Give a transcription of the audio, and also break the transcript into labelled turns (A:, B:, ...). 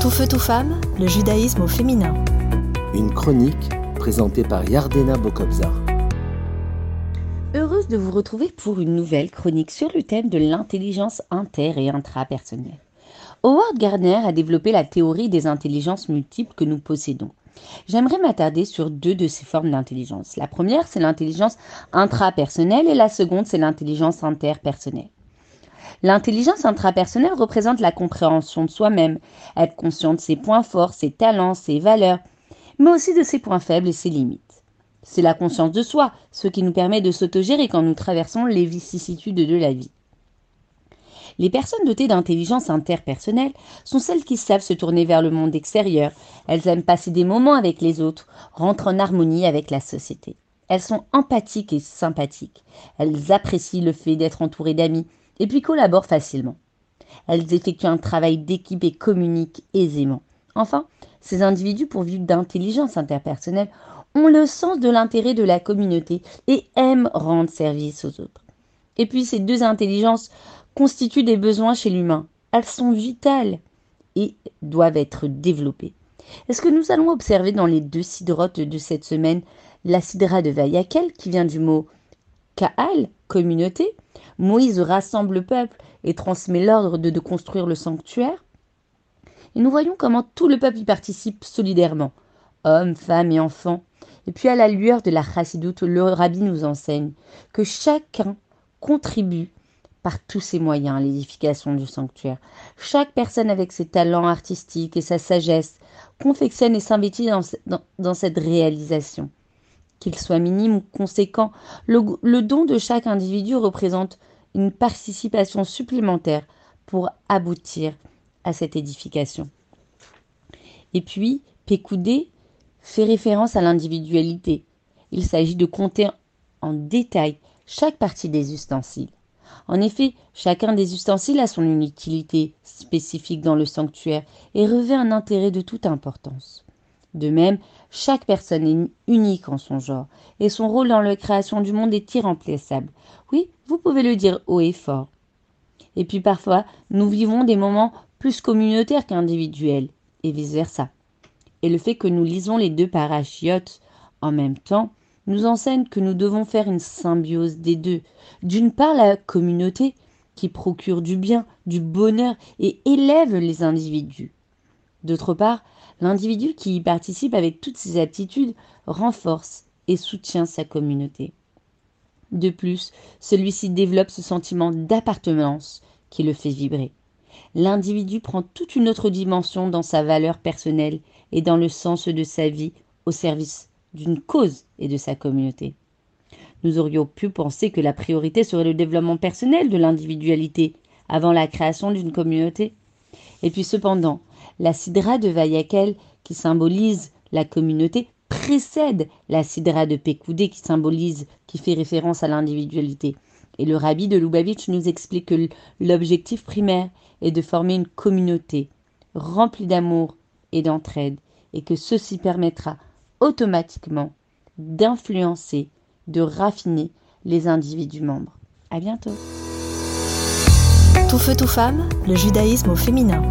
A: Tout feu, tout femme, le judaïsme au féminin.
B: Une chronique présentée par Yardena Bokobzar.
C: Heureuse de vous retrouver pour une nouvelle chronique sur le thème de l'intelligence inter- et intrapersonnelle. Howard Gardner a développé la théorie des intelligences multiples que nous possédons. J'aimerais m'attarder sur deux de ces formes d'intelligence. La première, c'est l'intelligence intrapersonnelle et la seconde, c'est l'intelligence interpersonnelle. L'intelligence intrapersonnelle représente la compréhension de soi-même, être conscient de ses points forts, ses talents, ses valeurs, mais aussi de ses points faibles et ses limites. C'est la conscience de soi, ce qui nous permet de s'autogérer quand nous traversons les vicissitudes de la vie. Les personnes dotées d'intelligence interpersonnelle sont celles qui savent se tourner vers le monde extérieur. Elles aiment passer des moments avec les autres, rentrent en harmonie avec la société. Elles sont empathiques et sympathiques. Elles apprécient le fait d'être entourées d'amis et puis collaborent facilement. Elles effectuent un travail d'équipe et communiquent aisément. Enfin, ces individus pourvus d'intelligence interpersonnelle ont le sens de l'intérêt de la communauté et aiment rendre service aux autres. Et puis ces deux intelligences constituent des besoins chez l'humain. Elles sont vitales et doivent être développées. Est-ce que nous allons observer dans les deux sidrotes de cette semaine la sidra de Vayakel qui vient du mot Kaal, communauté. Moïse rassemble le peuple et transmet l'ordre de, construire le sanctuaire. Et nous voyons comment tout le peuple y participe solidairement, hommes, femmes et enfants. Et puis à la lueur de la chassidoute, le rabbi nous enseigne que chacun contribue par tous ses moyens à l'édification du sanctuaire. Chaque personne avec ses talents artistiques et sa sagesse confectionne et s'investit dans, dans, cette réalisation. Qu'il soit minime ou conséquent, le, don de chaque individu représente une participation supplémentaire pour aboutir à cette édification. Et puis, Pécoudé fait référence à l'individualité. Il s'agit de compter en détail chaque partie des ustensiles. En effet, chacun des ustensiles a son utilité spécifique dans le sanctuaire et revêt un intérêt de toute importance. De même, chaque personne est unique en son genre et son rôle dans la création du monde est irremplaçable. Oui, vous pouvez le dire haut et fort. Et puis parfois, nous vivons des moments plus communautaires qu'individuels et vice-versa. Et le fait que nous lisons les deux parachiotes en même temps nous enseigne que nous devons faire une symbiose des deux. D'une part, la communauté qui procure du bien, du bonheur et élève les individus. D'autre part, l'individu qui y participe avec toutes ses aptitudes renforce et soutient sa communauté. De plus, celui-ci développe ce sentiment d'appartenance qui le fait vibrer. L'individu prend toute une autre dimension dans sa valeur personnelle et dans le sens de sa vie au service d'une cause et de sa communauté. Nous aurions pu penser que la priorité serait le développement personnel de l'individualité avant la création d'une communauté. Et puis cependant, la sidra de Vayakel, qui symbolise la communauté, précède la sidra de Pécoudé, qui symbolise, qui fait référence à l'individualité. Et le rabbi de Lubavitch nous explique que l'objectif primaire est de former une communauté remplie d'amour et d'entraide, et que ceci permettra automatiquement d'influencer, de raffiner les individus membres. À bientôt.
A: Tout feu, tout femme, le judaïsme au féminin.